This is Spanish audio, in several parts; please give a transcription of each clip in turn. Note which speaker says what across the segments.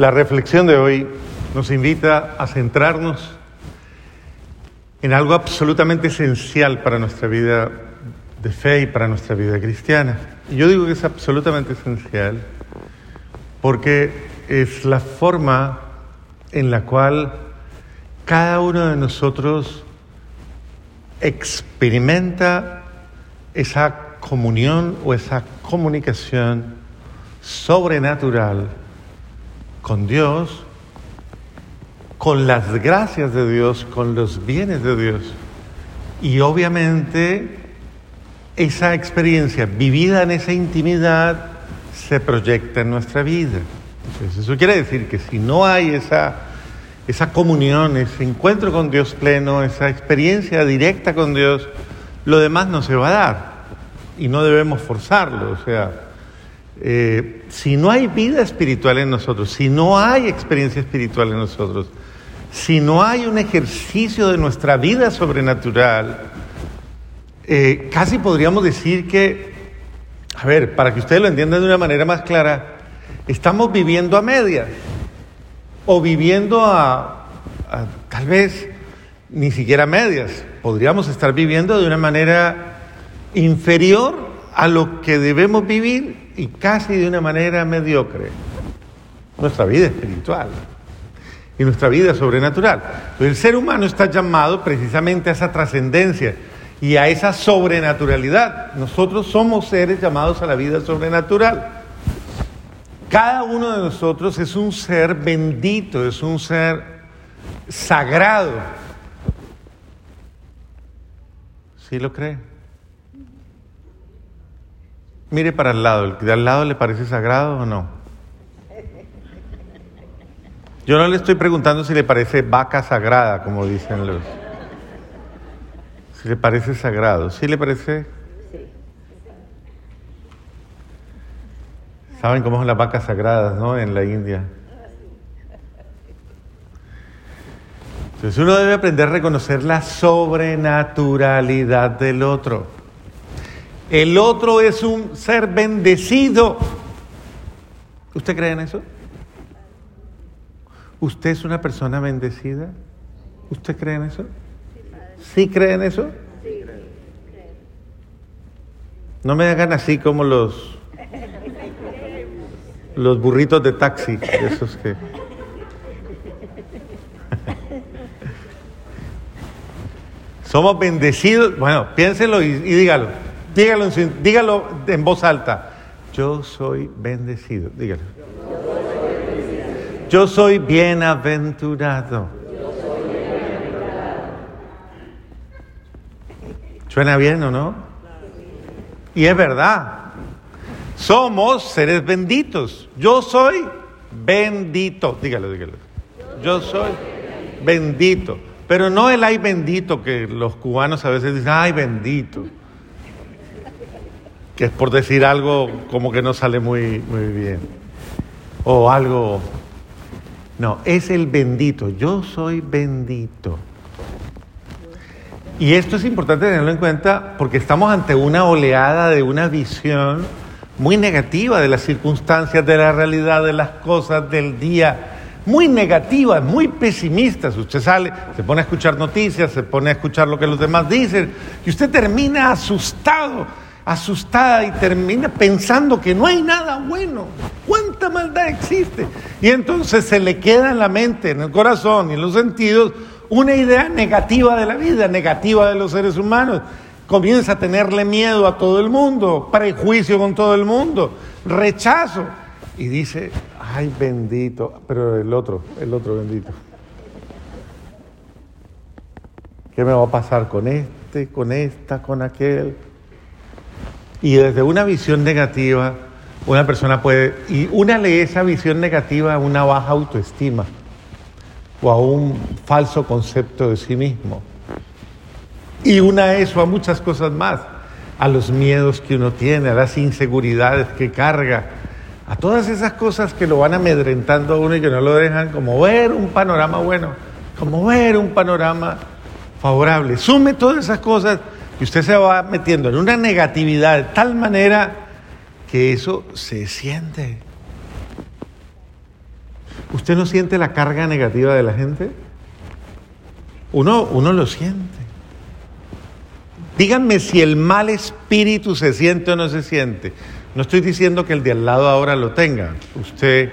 Speaker 1: La reflexión de hoy nos invita a centrarnos en algo absolutamente esencial para nuestra vida de fe y para nuestra vida cristiana. Y yo digo que es absolutamente esencial porque es la forma en la cual cada uno de nosotros experimenta esa comunión o esa comunicación sobrenatural con Dios, con las gracias de Dios, con los bienes de Dios. Y obviamente esa experiencia vivida en esa intimidad se proyecta en nuestra vida. Entonces, eso quiere decir que si no hay esa, esa comunión, ese encuentro con Dios pleno, esa experiencia directa con Dios, lo demás no se va a dar y no debemos forzarlo. O sea, eh, si no hay vida espiritual en nosotros, si no hay experiencia espiritual en nosotros, si no hay un ejercicio de nuestra vida sobrenatural, eh, casi podríamos decir que, a ver, para que ustedes lo entiendan de una manera más clara, estamos viviendo a medias o viviendo a, a tal vez ni siquiera a medias, podríamos estar viviendo de una manera inferior a lo que debemos vivir y casi de una manera mediocre. Nuestra vida espiritual y nuestra vida sobrenatural. el ser humano está llamado precisamente a esa trascendencia y a esa sobrenaturalidad. Nosotros somos seres llamados a la vida sobrenatural. Cada uno de nosotros es un ser bendito, es un ser sagrado. ¿Sí lo cree? Mire para el lado, ¿el de al lado le parece sagrado o no? Yo no le estoy preguntando si le parece vaca sagrada, como dicen los... Si le parece sagrado, ¿sí le parece? ¿Saben cómo son las vacas sagradas, no? En la India. Entonces uno debe aprender a reconocer la sobrenaturalidad del otro. El otro es un ser bendecido. ¿Usted cree en eso? ¿Usted es una persona bendecida? ¿Usted cree en eso? ¿Sí cree en eso? No me hagan así como los los burritos de taxi, esos que Somos bendecidos. Bueno, piénselo y, y dígalo. Dígalo, en voz alta. Yo soy bendecido. Dígalo. Yo soy bienaventurado. ¿Suena bien o no? Y es verdad. Somos seres benditos. Yo soy bendito. Dígalo, dígalo. Yo soy bendito. Pero no el ay bendito que los cubanos a veces dicen, ay bendito que es por decir algo como que no sale muy, muy bien. O algo... No, es el bendito. Yo soy bendito. Y esto es importante tenerlo en cuenta porque estamos ante una oleada de una visión muy negativa de las circunstancias, de la realidad, de las cosas del día, muy negativa, muy pesimistas. Usted sale, se pone a escuchar noticias, se pone a escuchar lo que los demás dicen y usted termina asustado asustada y termina pensando que no hay nada bueno. ¿Cuánta maldad existe? Y entonces se le queda en la mente, en el corazón y en los sentidos una idea negativa de la vida, negativa de los seres humanos. Comienza a tenerle miedo a todo el mundo, prejuicio con todo el mundo, rechazo. Y dice, ay bendito, pero el otro, el otro bendito. ¿Qué me va a pasar con este, con esta, con aquel? Y desde una visión negativa, una persona puede, y una lee esa visión negativa a una baja autoestima o a un falso concepto de sí mismo. Y una eso a muchas cosas más, a los miedos que uno tiene, a las inseguridades que carga, a todas esas cosas que lo van amedrentando a uno y que no lo dejan como ver un panorama bueno, como ver un panorama favorable. Sume todas esas cosas y usted se va metiendo en una negatividad de tal manera que eso se siente. ¿Usted no siente la carga negativa de la gente? Uno, uno lo siente. Díganme si el mal espíritu se siente o no se siente. No estoy diciendo que el de al lado ahora lo tenga, usted.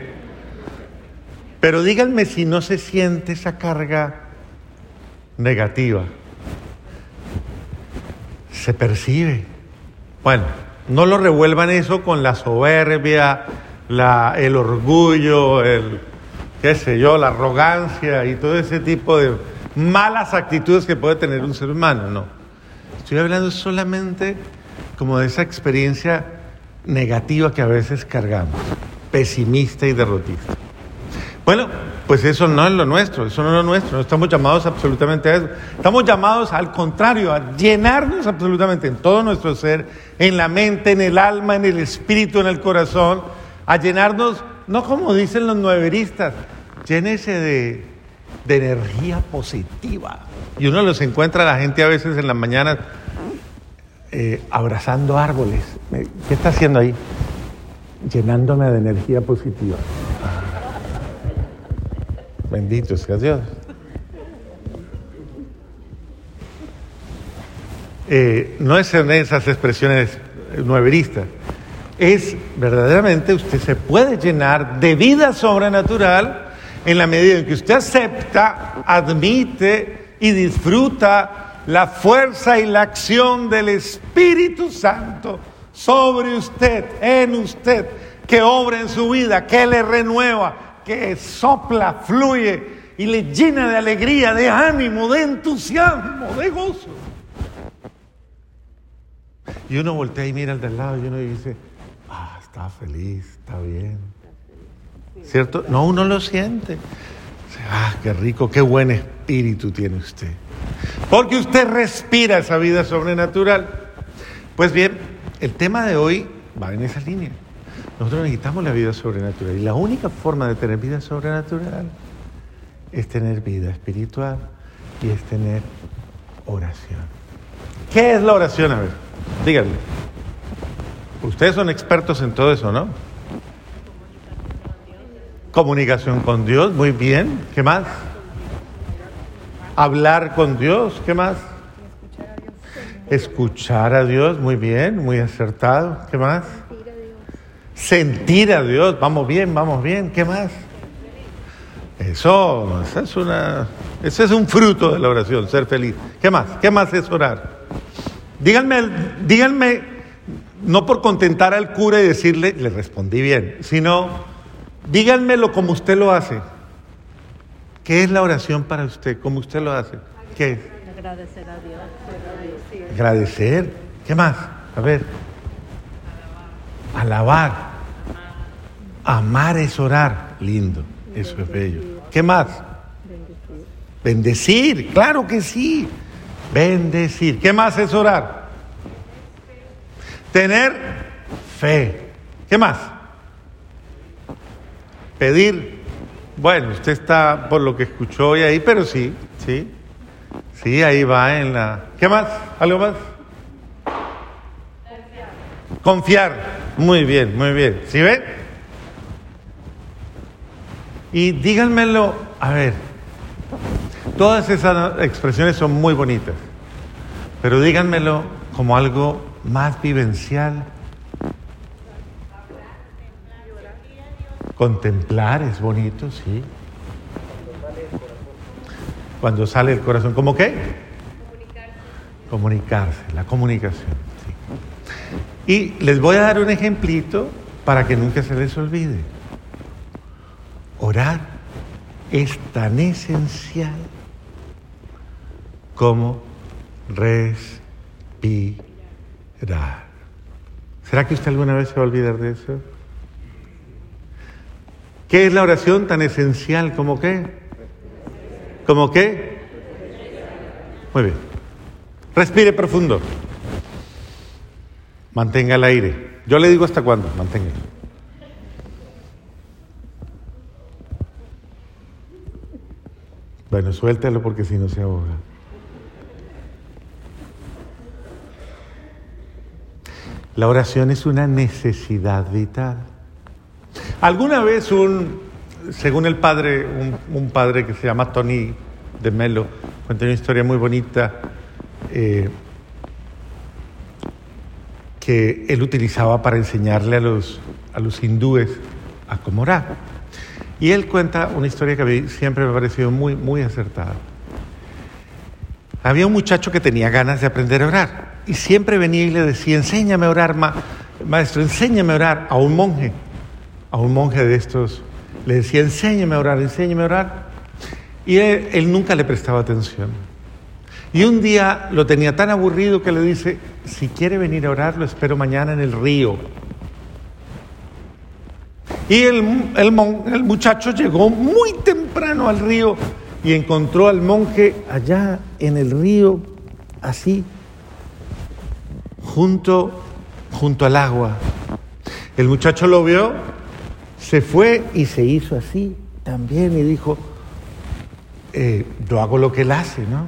Speaker 1: Pero díganme si no se siente esa carga negativa. Se percibe. Bueno, no lo revuelvan eso con la soberbia, la, el orgullo, el, qué sé yo, la arrogancia y todo ese tipo de malas actitudes que puede tener un ser humano, no. Estoy hablando solamente como de esa experiencia negativa que a veces cargamos, pesimista y derrotista. Bueno, pues eso no es lo nuestro, eso no es lo nuestro, no estamos llamados absolutamente a eso. Estamos llamados al contrario, a llenarnos absolutamente en todo nuestro ser, en la mente, en el alma, en el espíritu, en el corazón, a llenarnos, no como dicen los nueveristas, llénese de, de energía positiva. Y uno los encuentra a la gente a veces en las mañanas eh, abrazando árboles. ¿Qué está haciendo ahí? Llenándome de energía positiva. Bendito sea Dios. Eh, no es en esas expresiones nueveristas, es verdaderamente usted se puede llenar de vida sobrenatural en la medida en que usted acepta, admite y disfruta la fuerza y la acción del Espíritu Santo sobre usted, en usted, que obra en su vida, que le renueva, que sopla, fluye y le llena de alegría, de ánimo, de entusiasmo, de gozo. Y uno voltea y mira al del lado y uno dice, ah, está feliz, está bien. ¿Cierto? No, uno lo siente. Ah, qué rico, qué buen espíritu tiene usted. Porque usted respira esa vida sobrenatural. Pues bien, el tema de hoy va en esa línea. Nosotros necesitamos la vida sobrenatural y la única forma de tener vida sobrenatural es tener vida espiritual y es tener oración. ¿Qué es la oración? A ver, díganme. Ustedes son expertos en todo eso, ¿no? Comunicación con Dios, muy bien. ¿Qué más? Hablar con Dios, ¿qué más? Escuchar a Dios, muy bien, muy acertado. ¿Qué más? Sentir a Dios, vamos bien, vamos bien. ¿Qué más? Eso, eso es una, ese es un fruto de la oración, ser feliz. ¿Qué más? ¿Qué más es orar? Díganme, díganme, no por contentar al cura y decirle, le respondí bien, sino díganmelo como usted lo hace. ¿Qué es la oración para usted? ¿Cómo usted lo hace? ¿Qué es?
Speaker 2: Agradecer a Dios.
Speaker 1: Agradecer. ¿Qué más? A ver. Alabar. Amar es orar. Lindo. Eso es bello. ¿Qué más? Bendecir. Claro que sí. Bendecir. ¿Qué más es orar? Tener fe. ¿Qué más? Pedir bueno, usted está por lo que escuchó hoy ahí, pero sí, sí. Sí, ahí va en la... ¿Qué más? ¿Algo más? Confiar. Muy bien, muy bien. ¿Sí ven? Y díganmelo, a ver, todas esas expresiones son muy bonitas, pero díganmelo como algo más vivencial Contemplar es bonito, sí. Cuando sale el corazón, ¿cómo qué? Comunicarse. Comunicarse, la comunicación. Sí. Y les voy a dar un ejemplito para que nunca se les olvide. Orar es tan esencial como respirar. ¿Será que usted alguna vez se va a olvidar de eso? ¿Qué es la oración tan esencial como qué? ¿Como qué? Muy bien. Respire profundo. Mantenga el aire. Yo le digo hasta cuándo, manténgalo. Bueno, suéltalo porque si no se ahoga. La oración es una necesidad vital. Alguna vez un según el padre, un, padre que se llama Tony de Melo, cuenta una historia muy bonita eh, que él utilizaba para enseñarle a los, a los hindúes a cómo orar. Y él cuenta una historia que siempre me ha parecido muy, muy acertada. Había un muchacho que tenía ganas de aprender a orar y siempre venía y le decía, enséñame a orar, maestro, enséñame a orar a un monje, a un monje de estos. Le decía, enséñame a orar, enséñame a orar. Y él, nunca le prestaba atención. Y un día lo tenía tan aburrido que le dice, si quiere venir a orar, lo espero mañana en el río. Y el, el, muchacho llegó muy temprano al río y encontró al monje allá en el río, así, junto, junto al agua. El muchacho lo vio, se fue y se hizo así también y dijo, eh, yo hago lo que él hace, ¿no?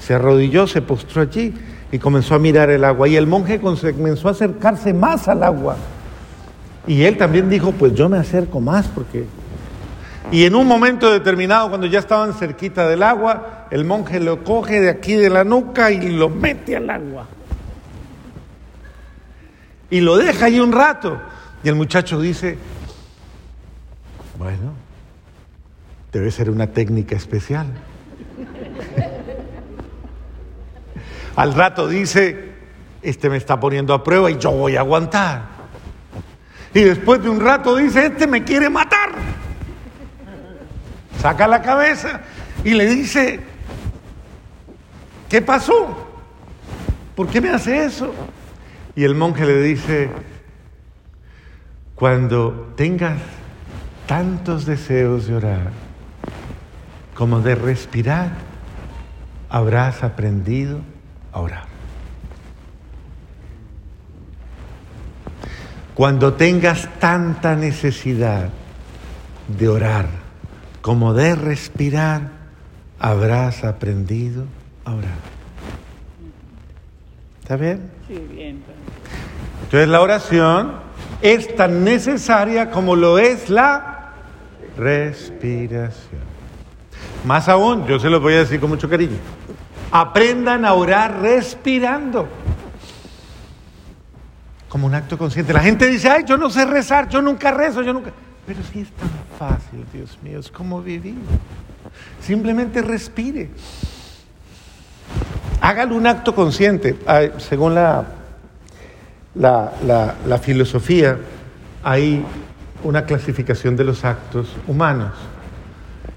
Speaker 1: Se arrodilló, se postró allí y comenzó a mirar el agua. Y el monje comenzó a acercarse más al agua. Y él también dijo, pues yo me acerco más porque y en un momento determinado, cuando ya estaban cerquita del agua, el monje lo coge de aquí de la nuca y lo mete al agua. Y lo deja ahí un rato. Y el muchacho dice, bueno, debe ser una técnica especial. Al rato dice, este me está poniendo a prueba y yo voy a aguantar. Y después de un rato dice, este me quiere matar saca la cabeza y le dice, ¿qué pasó? ¿Por qué me hace eso? Y el monje le dice, cuando tengas tantos deseos de orar como de respirar, habrás aprendido a orar. Cuando tengas tanta necesidad de orar, como de respirar, habrás aprendido a orar. ¿Está bien? Sí, bien. Entonces la oración es tan necesaria como lo es la respiración. Más aún, yo se lo voy a decir con mucho cariño. Aprendan a orar respirando. Un acto consciente. La gente dice, ay, yo no sé rezar, yo nunca rezo, yo nunca... Pero si es tan fácil, Dios mío, es como vivir. Simplemente respire. Hágalo un acto consciente. Según la, la, la, filosofía, hay una clasificación de los actos humanos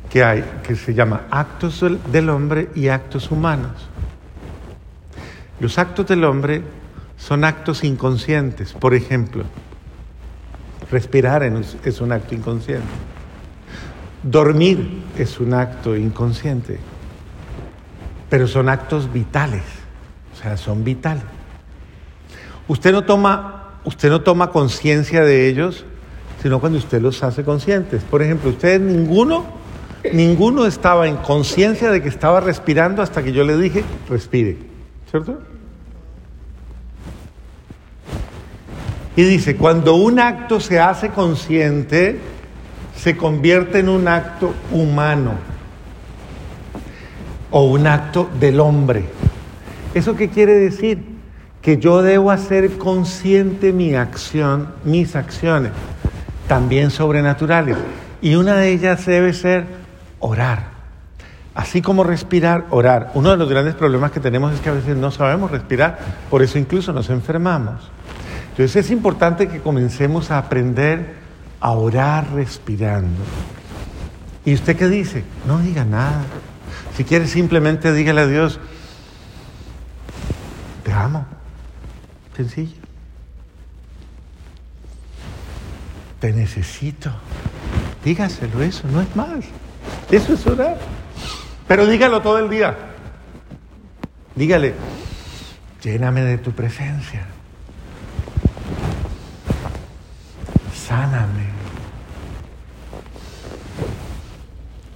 Speaker 1: que hay, que se llama actos del hombre y actos humanos. Los actos del hombre son actos inconscientes. Por ejemplo, Respirar es un acto inconsciente. Dormir es un acto inconsciente. Pero son actos vitales. O sea, son vitales. Usted no toma, no toma conciencia de ellos, sino cuando usted los hace conscientes. Por ejemplo, ustedes ninguno, ninguno estaba en conciencia de que estaba respirando hasta que yo le dije, respire. ¿Cierto? Y dice, cuando un acto se hace consciente, se convierte en un acto humano o un acto del hombre. ¿Eso qué quiere decir? Que yo debo hacer consciente mi acción, mis acciones, también sobrenaturales. Y una de ellas debe ser orar. Así como respirar, orar. Uno de los grandes problemas que tenemos es que a veces no sabemos respirar, por eso incluso nos enfermamos. Entonces es importante que comencemos a aprender a orar respirando. ¿Y usted qué dice? No diga nada. Si quiere simplemente dígale a Dios, te amo. Sencillo. Te necesito. Dígaselo eso, no es más. Eso es orar. Pero dígalo todo el día. Dígale, lléname de tu presencia. Sáname.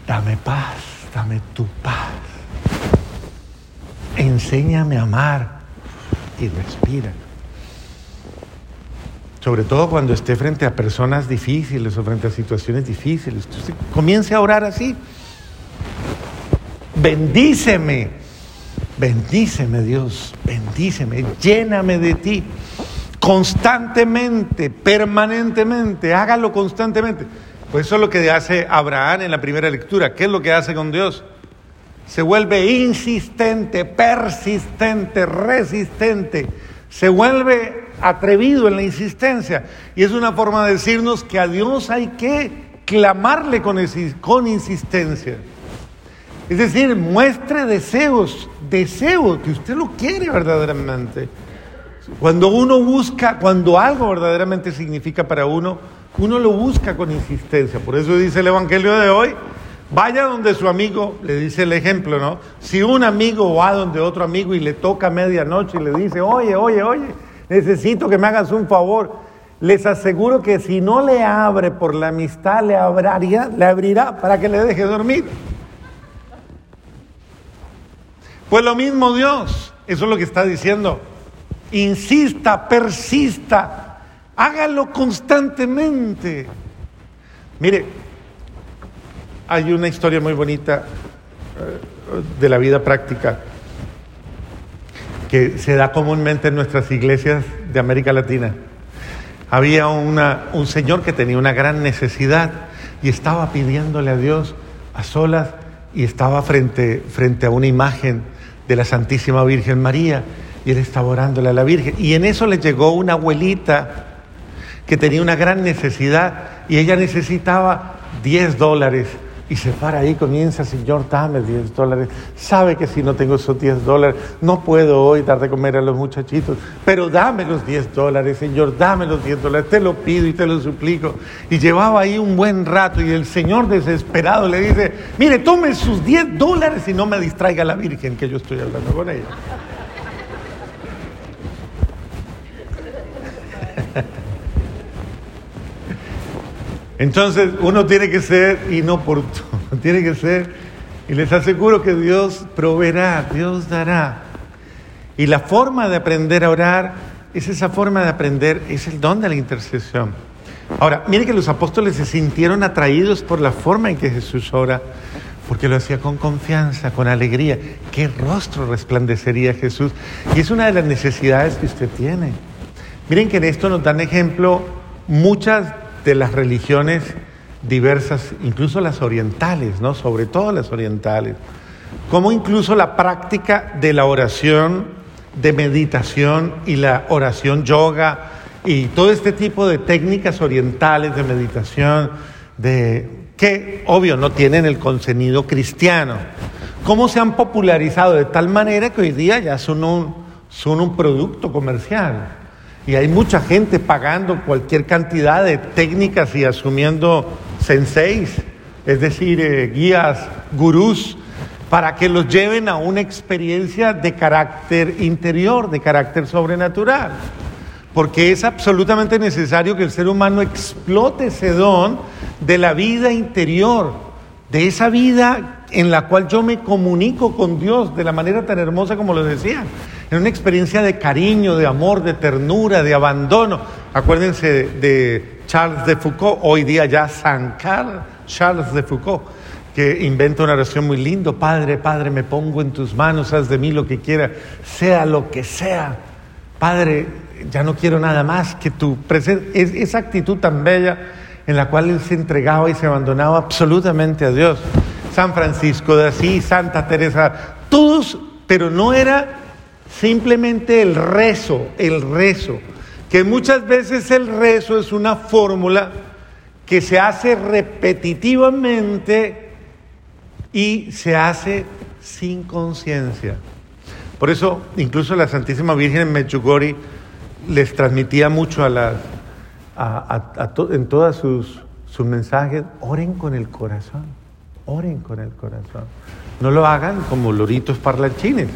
Speaker 1: Dame paz, dame tu paz. Enséñame a amar y respira. sobre todo cuando esté frente a personas difíciles o frente a situaciones difíciles. Comience a orar así. Bendíceme, bendíceme Dios, bendíceme, lléname de ti constantemente, permanentemente, hágalo constantemente. Pues eso es lo que hace Abraham en la primera lectura. ¿Qué es lo que hace con Dios? Se vuelve insistente, persistente, resistente. Se vuelve atrevido en la insistencia. Y es una forma de decirnos que a Dios hay que clamarle con, con insistencia. Es decir, muestre deseos, deseos, que usted lo quiere verdaderamente. Cuando uno busca, cuando algo verdaderamente significa para uno, uno lo busca con insistencia. Por eso dice el Evangelio de hoy, vaya donde su amigo, le dice el ejemplo, ¿no? Si un amigo va donde otro amigo y le toca medianoche y le dice, oye, oye, oye, necesito que me hagas un favor, les aseguro que si no le abre por la amistad, le, abraría, le abrirá para que le deje dormir. Pues lo mismo Dios, eso es lo que está diciendo. Insista, persista, Hágalo constantemente. Mire, hay una historia muy bonita eh, de la vida práctica que se da comúnmente en nuestras iglesias de América Latina. Había un señor que tenía una gran necesidad y estaba pidiéndole a Dios a solas y estaba frente, frente a una imagen de la Santísima Virgen María y él estaba orándole a la Virgen. Y en eso le llegó una abuelita que tenía una gran necesidad y ella necesitaba 10 dólares. Y se para ahí, comienza, Señor, dame 10 dólares. Sabe que si no tengo esos 10 dólares, no puedo hoy dar de comer a los muchachitos, pero dame los 10 dólares, Señor, dame los 10 dólares, te lo pido y te lo suplico. Y llevaba ahí un buen rato y el Señor desesperado le dice, mire, tome sus 10 dólares y no me distraiga la Virgen que yo estoy hablando con ella. Entonces uno tiene que ser inoportuno, tiene que ser, y les aseguro que Dios proveerá, Dios dará. Y la forma de aprender a orar es esa forma de aprender, es el don de la intercesión. Ahora, mire que los apóstoles se sintieron atraídos por la forma en que Jesús ora, porque lo hacía con confianza, con alegría. ¿Qué rostro resplandecería Jesús? Y es una de las necesidades que usted tiene. Miren que en esto nos dan ejemplo muchas de las religiones diversas, incluso las orientales, ¿no? Sobre todo las orientales. Como incluso la práctica de la oración, de meditación y la oración yoga y todo este tipo de técnicas orientales de meditación, de que obvio no tienen el contenido cristiano. Cómo se han popularizado de tal manera que hoy día ya son un, son un producto comercial. Y hay mucha gente pagando cualquier cantidad de técnicas y asumiendo senseis, es decir, eh, guías, gurús, para que los lleven a una experiencia de carácter interior, de carácter sobrenatural. Porque es absolutamente necesario que el ser humano explote ese don de la vida interior, de esa vida en la cual yo me comunico con Dios de la manera tan hermosa como lo decía en una experiencia de cariño, de amor, de ternura, de abandono. Acuérdense de Charles de Foucault, hoy día ya San Carl Charles de Foucault, que inventa una oración muy lindo, Padre, Padre, me pongo en tus manos, haz de mí lo que quiera, sea lo que sea. Padre, ya no quiero nada más que tu presencia, esa actitud tan bella en la cual él se entregaba y se abandonaba absolutamente a Dios. San Francisco de Asís, Santa Teresa, todos, pero no era Simplemente el rezo, el rezo, que muchas veces el rezo es una fórmula que se hace repetitivamente y se hace sin conciencia. Por eso, incluso la Santísima Virgen en Mechugori les transmitía mucho a las, en todos sus, sus mensajes, oren con el corazón, oren con el corazón. No lo hagan como loritos parlanchines.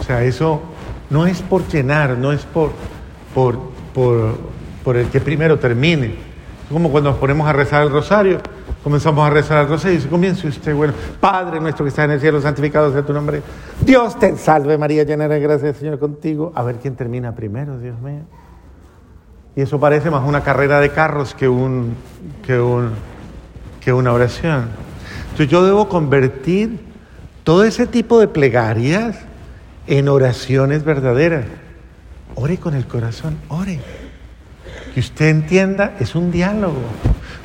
Speaker 1: O sea, eso no es por llenar, no es por, por, por, el que primero termine. Es como cuando nos ponemos a rezar el rosario, comenzamos a rezar el rosario y comience usted, bueno, Padre nuestro que está en el cielo, santificado sea tu nombre. Dios te salve María, llena de gracia, Señor contigo. A ver quién termina primero, Dios mío. Y eso parece más una carrera de carros que, un, que, un, que una oración. Entonces yo debo convertir todo ese tipo de plegarias en oraciones verdaderas. Ore con el corazón, ore. Que usted entienda, es un diálogo.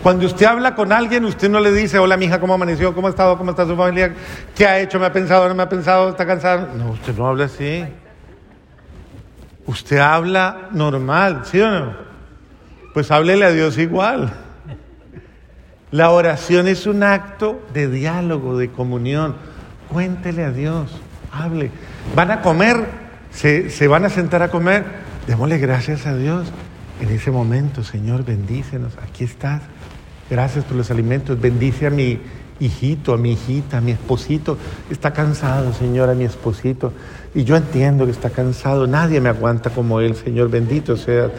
Speaker 1: Cuando usted habla con alguien, usted no le dice, hola mija, ¿cómo amaneció? ¿Cómo ha estado? ¿Cómo está su familia? ¿Qué ha hecho? ¿Me ha pensado? ¿No me ha pensado? ¿Está cansado? No, usted no habla así. Usted habla normal, ¿sí o no? Pues háblele a Dios igual. La oración es un acto de diálogo, de comunión. Cuéntele a Dios, hable. Van a comer, se, se van a sentar a comer. Démosle gracias a Dios en ese momento, Señor, bendícenos. Aquí estás. Gracias por los alimentos. Bendice a mi hijito, a mi hijita, a mi esposito. Está cansado, Señor, a mi esposito. Y yo entiendo que está cansado. Nadie me aguanta como Él, Señor. Bendito sea.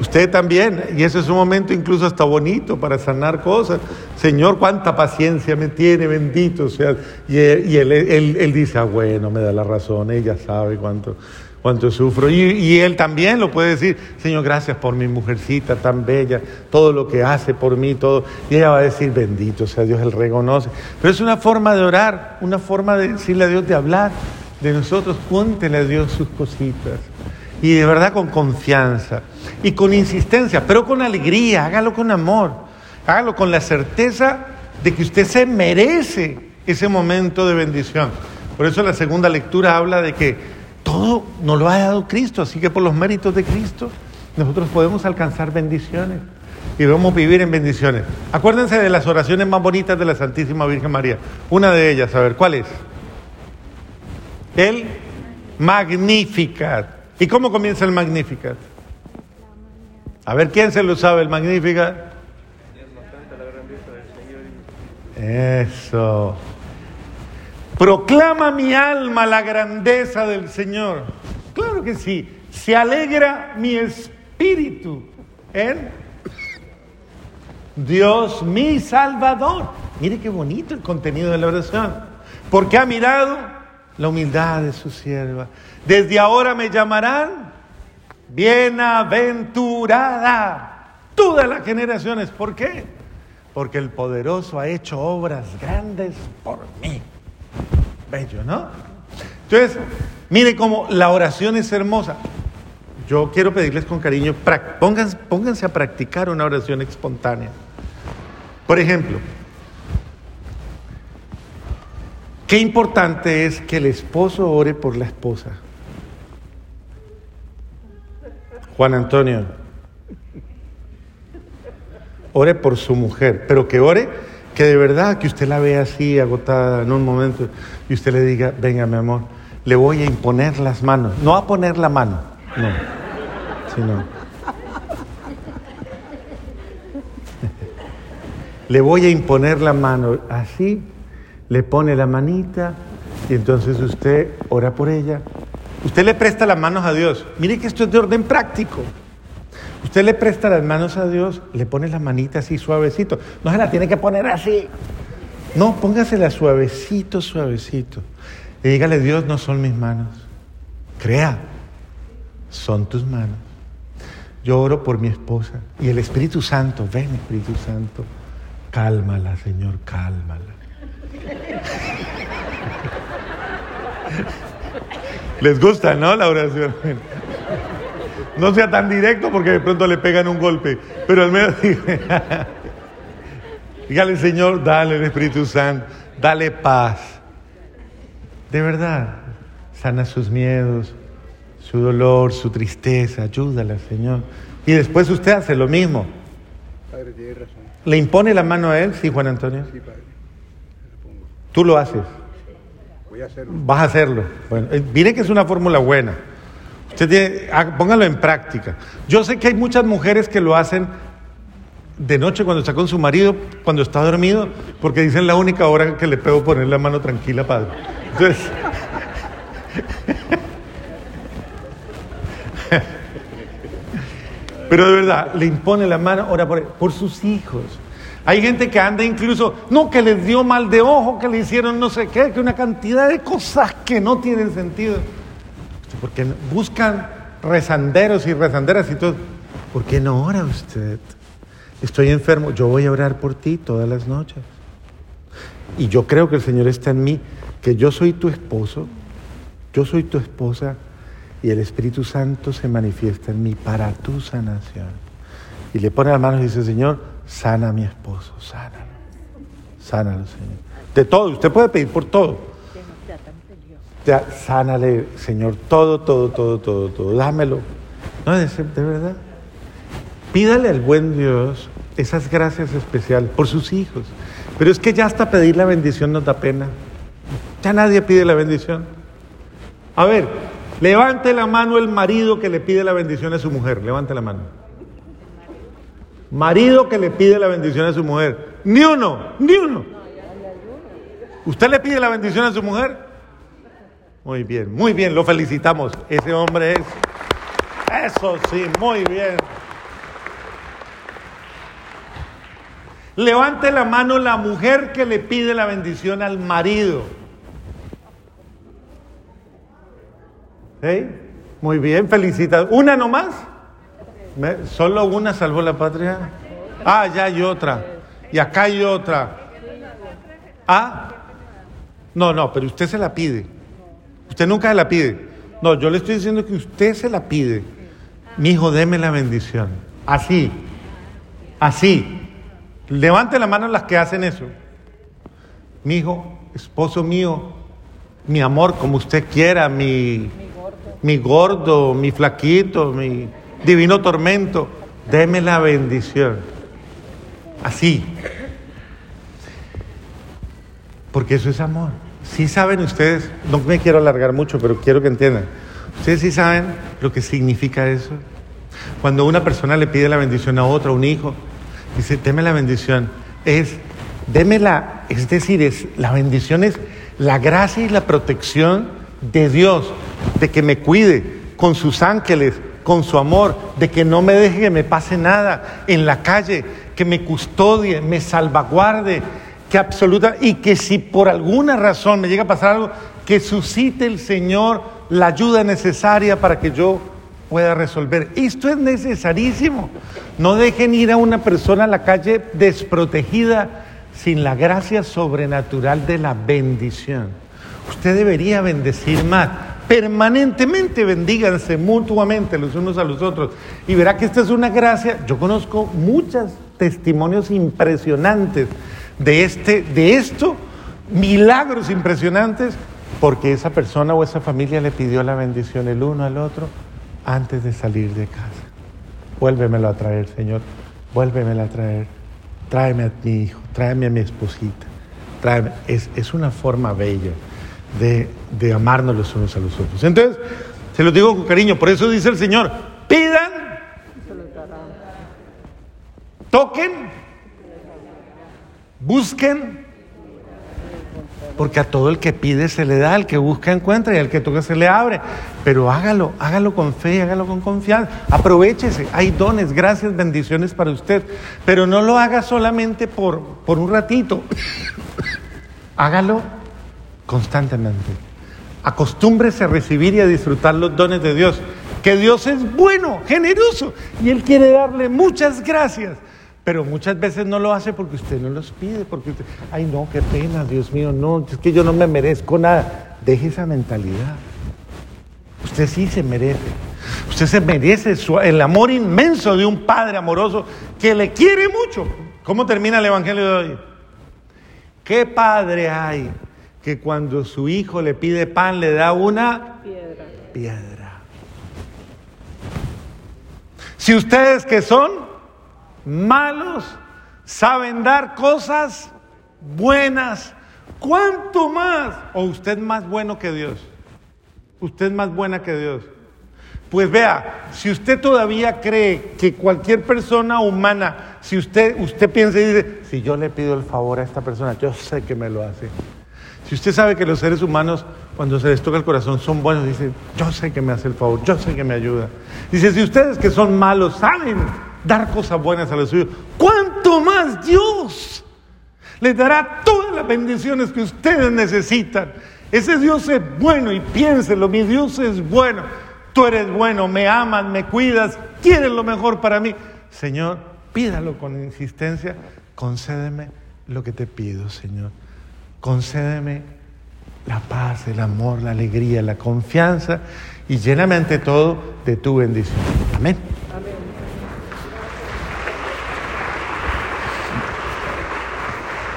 Speaker 1: Usted también. Y ese es un momento incluso hasta bonito para sanar cosas. Señor, cuánta paciencia me tiene, bendito sea. Y, él, él, dice, ah, bueno, me da la razón. Ella sabe cuánto cuánto sufro. Y, él también lo puede decir, Señor, gracias por mi mujercita tan bella, todo lo que hace por mí, todo. Y ella va a decir, bendito sea Dios, Él reconoce. Pero es una forma de orar, una forma de decirle a Dios, de hablar de nosotros, cuéntele a Dios sus cositas. Y de verdad con confianza y con insistencia, pero con alegría, hágalo con amor, hágalo con la certeza de que usted se merece ese momento de bendición. Por eso la segunda lectura habla de que todo nos lo ha dado Cristo, así que por los méritos de Cristo nosotros podemos alcanzar bendiciones y debemos vivir en bendiciones. Acuérdense de las oraciones más bonitas de la Santísima Virgen María. Una de ellas, a ver, ¿cuál es? El Magnificat. ¿Y cómo comienza el Magnificat? A ver, ¿quién se lo sabe el Magnificat? Eso. Proclama mi alma la grandeza del Señor. Claro que sí. Se alegra mi espíritu en Dios mi Salvador. Mire qué bonito el contenido de la oración. Porque ha mirado la humildad de su sierva. Desde ahora me llamarán bienaventurada todas las generaciones. ¿Por qué? Porque el poderoso ha hecho obras grandes por mí. Bello, ¿no? Entonces, mire cómo la oración es hermosa. Yo quiero pedirles con cariño, pónganse, pónganse a practicar una oración espontánea. Por ejemplo, qué importante es que el esposo ore por la esposa. Juan Antonio, ore por su mujer, pero que ore que de verdad que usted la vea así, agotada en un momento, y usted le diga, venga mi amor, le voy a imponer las manos. No a poner la mano, no, sino... le voy a imponer la mano, así, le pone la manita, y entonces usted ora por ella. Usted le presta las manos a Dios. Mire que esto es de orden práctico. Usted le presta las manos a Dios, le pone la manita así suavecito. No se la tiene que poner así. No, póngasela suavecito, suavecito. Y dígale, Dios, no son mis manos. Crea, son tus manos. Yo oro por mi esposa. Y el Espíritu Santo, ven Espíritu Santo, cálmala, Señor, cálmala. Les gusta, ¿no? La oración. No sea tan directo porque de pronto le pegan un golpe, pero al menos dígale, Señor, dale el Espíritu Santo, dale paz. De verdad, sana sus miedos, su dolor, su tristeza, ayúdala, Señor. Y después usted hace lo mismo. Padre, tiene razón. ¿Le impone la mano a él? Sí, Juan Antonio. Sí, Padre. Tú lo haces. Voy. Vas a hacerlo. Bueno, eh, mire que es una fórmula buena. Usted ah, póngalo en práctica. Yo sé que hay muchas mujeres que lo hacen de noche cuando está con su marido, cuando está dormido, porque dicen la única hora que le puedo poner la mano tranquila, padre. Pero de verdad, le impone la mano, ora por, por sus hijos. Hay gente que anda incluso, no, que les dio mal de ojo, que le hicieron no sé qué, que una cantidad de cosas que no tienen sentido porque buscan rezanderos y rezanderas y todo. ¿Por qué no ora usted? Estoy enfermo, yo voy a orar por ti todas las noches. Y yo creo que el Señor está en mí, que yo soy tu esposo, yo soy tu esposa y el Espíritu Santo se manifiesta en mí para tu sanación. Y le pone las manos y dice, Señor, sana a mi esposo, sánalo, sánalo, Señor. De todo, usted puede pedir por todo. Ya, sánale, Señor, todo, todo, todo, todo, todo, dámelo. No, de, de verdad. Pídale al buen Dios esas gracias especiales por sus hijos. Pero es que ya hasta pedir la bendición nos da pena. Ya nadie pide la bendición. A ver, levante la mano el marido que le pide la bendición a su mujer. Levante la mano. Marido que le pide la bendición a su mujer. Ni uno, ni uno. ¿Usted le pide la bendición a su mujer? Muy bien, muy bien, lo felicitamos. Ese hombre es... Eso sí, muy bien. Levante la mano la mujer que le pide la bendición al marido. ¿Sí? Muy bien, felicitados. ¿Una nomás? ¿Solo una salvó la patria? Ah, ya hay otra. Y acá hay otra. ¿Ah? No, no, pero usted se la pide. Usted nunca se la pide. No, yo le estoy diciendo que usted se la pide. Mi hijo, deme la bendición. Así. Así. Levante la mano las que hacen eso. Mi hijo, esposo mío, mi amor, como usted quiera, mi, mi gordo, mi flaquito, mi divino tormento, deme la bendición. Así. Porque eso es amor. Sí saben ustedes, no me quiero alargar mucho, pero quiero que entiendan. Ustedes sí saben lo que significa eso. Cuando una persona le pide la bendición a otra, a un hijo, Dice, deme la bendición. Es, démela, es decir, es, la bendición es la gracia y la protección de Dios, de que me cuide con sus ángeles, con su amor, de que no me deje que me pase nada en la calle, que me custodie, me salvaguarde, que absoluta, y que si por alguna razón me llega a pasar algo, que suscite el Señor la ayuda necesaria para que yo pueda resolver. Esto es necesarísimo. No dejen ir a una persona a la calle desprotegida sin la gracia sobrenatural de la bendición. Usted debería bendecir más. Permanentemente bendíganse mutuamente los unos a los otros. Y verá que esta es una gracia. Yo conozco muchos testimonios impresionantes de, este, de esto, milagros impresionantes, porque esa persona o esa familia le pidió la bendición el uno al otro antes de salir de casa. Vuélvemelo a traer, Señor. Vuélvemelo a traer. Tráeme a mi hijo, tráeme a mi esposita. Tráeme. Es, es una forma bella de, de amarnos los unos a los otros. Entonces, se lo digo con cariño, por eso dice el Señor, pidan, toquen, busquen porque a todo el que pide se le da, al que busca encuentra y al que toca se le abre. Pero hágalo, hágalo con fe, hágalo con confianza. Aprovechese, hay dones, gracias, bendiciones para usted. Pero no lo haga solamente por, por un ratito. hágalo constantemente. Acostúmbrese a recibir y a disfrutar los dones de Dios. Que Dios es bueno, generoso y Él quiere darle muchas gracias. Pero muchas veces no lo hace porque usted no los pide, porque usted, ay no, qué pena, Dios mío, no, es que yo no me merezco nada. Deje esa mentalidad. Usted sí se merece. Usted se merece el amor inmenso de un Padre amoroso que le quiere mucho. ¿Cómo termina el Evangelio de hoy? ¿Qué padre hay que cuando su hijo le pide pan le da una piedra? piedra. Si ustedes que son malos, saben dar cosas buenas. ¿Cuánto más? ¿O usted más bueno que Dios? ¿Usted más buena que Dios? Pues vea, si usted todavía cree que cualquier persona humana, si usted, usted piensa y dice, si yo le pido el favor a esta persona, yo sé que me lo hace. Si usted sabe que los seres humanos, cuando se les toca el corazón, son buenos, dice, yo sé que me hace el favor, yo sé que me ayuda. Dice, si ustedes que son malos saben dar cosas buenas a los suyos, ¿cuánto más Dios les dará todas las bendiciones que ustedes necesitan? Ese Dios es bueno y piénselo, mi Dios es bueno. Tú eres bueno, me amas, me cuidas, quieres lo mejor para mí. Señor, pídalo con insistencia, concédeme lo que te pido, Señor. Concédeme la paz, el amor, la alegría, la confianza y lléname ante todo de tu bendición. Amén.